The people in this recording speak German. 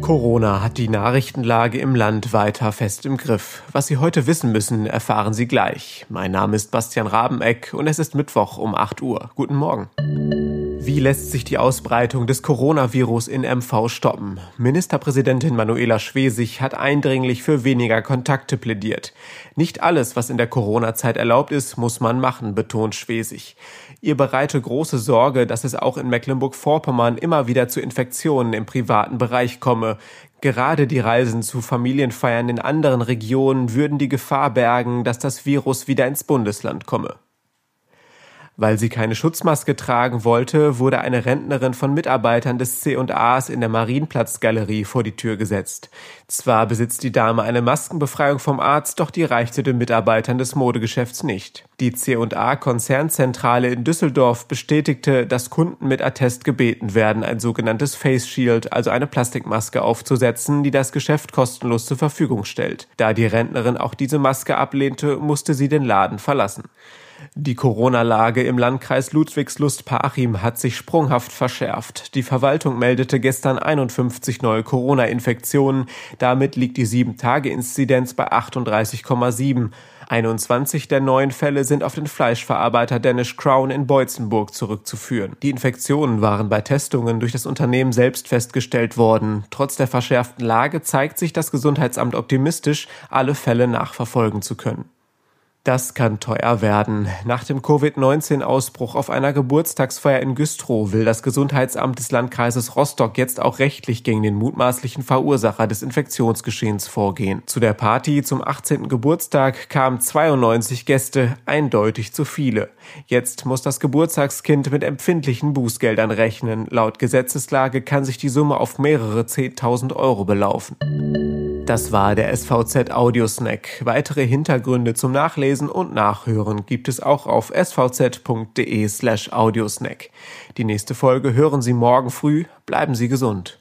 Corona hat die Nachrichtenlage im Land weiter fest im Griff. Was Sie heute wissen müssen, erfahren Sie gleich. Mein Name ist Bastian Rabeneck und es ist Mittwoch um 8 Uhr. Guten Morgen. Wie lässt sich die Ausbreitung des Coronavirus in MV stoppen? Ministerpräsidentin Manuela Schwesig hat eindringlich für weniger Kontakte plädiert. Nicht alles, was in der Corona-Zeit erlaubt ist, muss man machen, betont Schwesig. Ihr bereite große Sorge, dass es auch in Mecklenburg-Vorpommern immer wieder zu Infektionen im privaten Bereich komme. Gerade die Reisen zu Familienfeiern in anderen Regionen würden die Gefahr bergen, dass das Virus wieder ins Bundesland komme. Weil sie keine Schutzmaske tragen wollte, wurde eine Rentnerin von Mitarbeitern des C&As in der Marienplatzgalerie vor die Tür gesetzt. Zwar besitzt die Dame eine Maskenbefreiung vom Arzt, doch die reichte den Mitarbeitern des Modegeschäfts nicht. Die C&A Konzernzentrale in Düsseldorf bestätigte, dass Kunden mit Attest gebeten werden, ein sogenanntes Face Shield, also eine Plastikmaske aufzusetzen, die das Geschäft kostenlos zur Verfügung stellt. Da die Rentnerin auch diese Maske ablehnte, musste sie den Laden verlassen. Die Corona-Lage im Landkreis Ludwigslust-Parchim hat sich sprunghaft verschärft. Die Verwaltung meldete gestern 51 neue Corona-Infektionen. Damit liegt die 7-Tage-Inzidenz bei 38,7. 21 der neuen Fälle sind auf den Fleischverarbeiter Danish Crown in Beutzenburg zurückzuführen. Die Infektionen waren bei Testungen durch das Unternehmen selbst festgestellt worden. Trotz der verschärften Lage zeigt sich das Gesundheitsamt optimistisch, alle Fälle nachverfolgen zu können. Das kann teuer werden. Nach dem Covid-19-Ausbruch auf einer Geburtstagsfeier in Güstrow will das Gesundheitsamt des Landkreises Rostock jetzt auch rechtlich gegen den mutmaßlichen Verursacher des Infektionsgeschehens vorgehen. Zu der Party zum 18. Geburtstag kamen 92 Gäste, eindeutig zu viele. Jetzt muss das Geburtstagskind mit empfindlichen Bußgeldern rechnen. Laut Gesetzeslage kann sich die Summe auf mehrere 10.000 Euro belaufen. Das war der SVZ Audiosnack. Weitere Hintergründe zum Nachlesen und Nachhören gibt es auch auf svz.de slash audiosnack. Die nächste Folge hören Sie morgen früh. Bleiben Sie gesund.